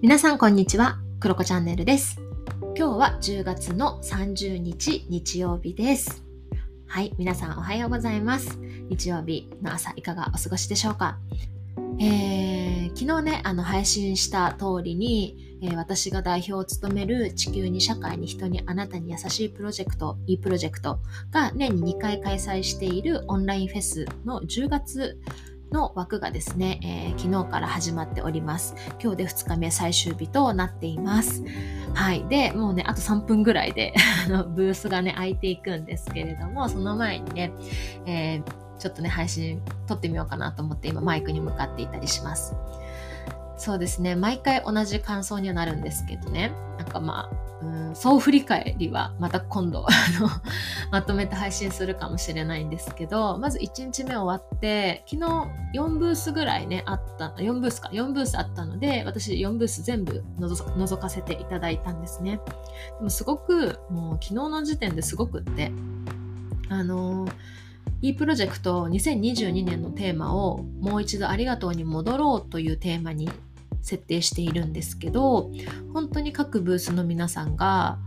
皆さんこんにちは、クロコチャンネルです。今日は10月の30日日曜日です。はい、皆さんおはようございます。日曜日の朝いかがお過ごしでしょうか？えー、昨日ね、あの配信した通りに、えー、私が代表を務める地球に社会に人にあなたに優しいプロジェクト、いいプロジェクトが年に2回開催しているオンラインフェスの10月の枠がですね、えー、昨日から始まっております。今日で2日目最終日となっています。はい。で、もうね、あと3分ぐらいで ブースがね、開いていくんですけれども、その前にね、えー、ちょっとね、配信撮ってみようかなと思って今マイクに向かっていたりします。そうですね、毎回同じ感想にはなるんですけどね、なんかまあ、うん総振り返りはまた今度 まとめて配信するかもしれないんですけどまず1日目終わって昨日4ブースぐらいねあった4ブースか4ブースあったので私4ブース全部覗かせていただいたんですね。でもすごくもう昨日の時点ですごくってあのー E プロジェクト2022年のテーマをもう一度ありがとうに戻ろうというテーマに設定しているんですけど本当に各ブースの皆さんが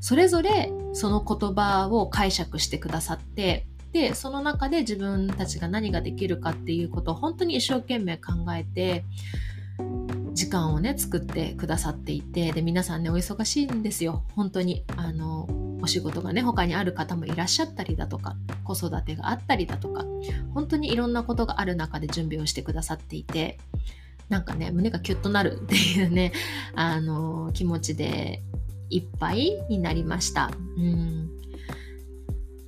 それぞれその言葉を解釈してくださってでその中で自分たちが何ができるかっていうことを本当に一生懸命考えて時間をね作ってくださっていてで皆さんねお忙しいんですよ。本当にあのお仕事がね他にある方もいらっしゃったりだとか子育てがあったりだとか本当にいろんなことがある中で準備をしてくださっていてなんかね、胸がキュッとなるっていうね、あの、気持ちでいっぱいになりました。うん。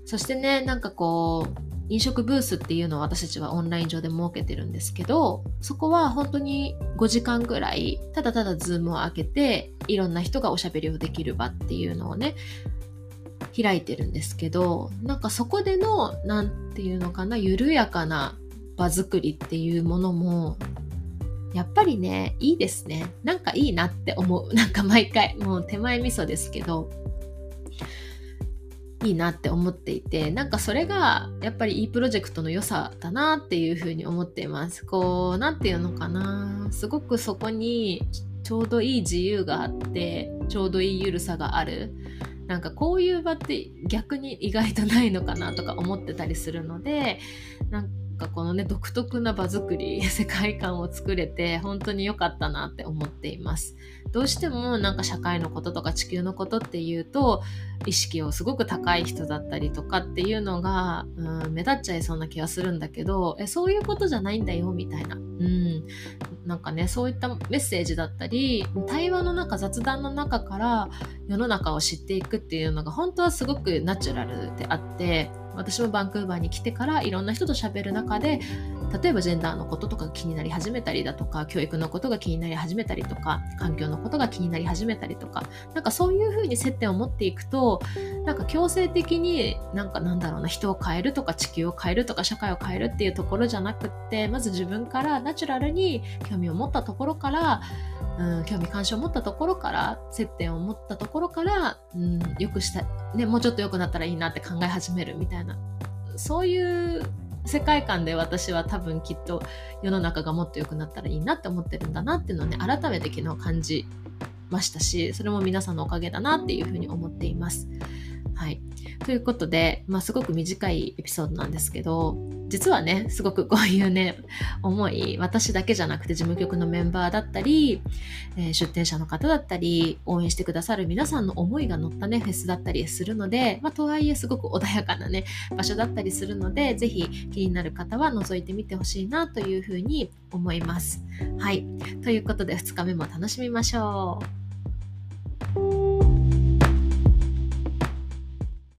そしてね、なんかこう、飲食ブースっていうのを私たちはオンライン上で設けてるんですけど、そこは本当に5時間ぐらい、ただただズームを開けて、いろんな人がおしゃべりをできる場っていうのをね、開いてるんですけど、なんかそこでの、なんていうのかな、緩やかな場作りっていうものもやっぱりね、いいですね。なんかいいなって思う。なんか毎回、もう手前味噌ですけど、いいなって思っていて、なんかそれがやっぱりいいプロジェクトの良さだなっていうふうに思っています。こう、なんていうのかな。すごくそこにちょうどいい自由があって、ちょうどいいゆるさがある。なんかこういう場って逆に意外とないのかなとか思ってたりするので、なんかこのね独特な場作り 世界観を作れて本当に良かったなって思っています。どうしてもなんか社会のこととか地球のことっていうと意識をすごく高い人だったりとかっていうのが、うん、目立っちゃいそうな気がするんだけどえそういうことじゃないんだよみたいな、うん、なんかねそういったメッセージだったり対話の中雑談の中から世の中を知っていくっていうのが本当はすごくナチュラルであって私もバンクーバーに来てからいろんな人と喋る中で例えばジェンダーのこととか気になり始めたりだとか教育のことが気になり始めたりとか環境のことが気になり始めたりとかなんかそういうふうに接点を持っていくとなんか強制的になんかなんだろうな人を変えるとか地球を変えるとか社会を変えるっていうところじゃなくってまず自分からナチュラルに興味を持ったところからうん、興味関心を持ったところから接点を持ったところから、うん、よくした、ね、もうちょっと良くなったらいいなって考え始めるみたいな。そういう世界観で私は多分きっと世の中がもっと良くなったらいいなって思ってるんだなっていうのをね改めて昨日感じましたしそれも皆さんのおかげだなっていうふうに思っています。はい。ということで、まあ、すごく短いエピソードなんですけど、実はね、すごくこういうね、思い、私だけじゃなくて事務局のメンバーだったり、えー、出展者の方だったり、応援してくださる皆さんの思いが乗ったね、フェスだったりするので、まあ、とはいえすごく穏やかなね、場所だったりするので、ぜひ気になる方は覗いてみてほしいなというふうに思います。はい。ということで、2日目も楽しみましょう。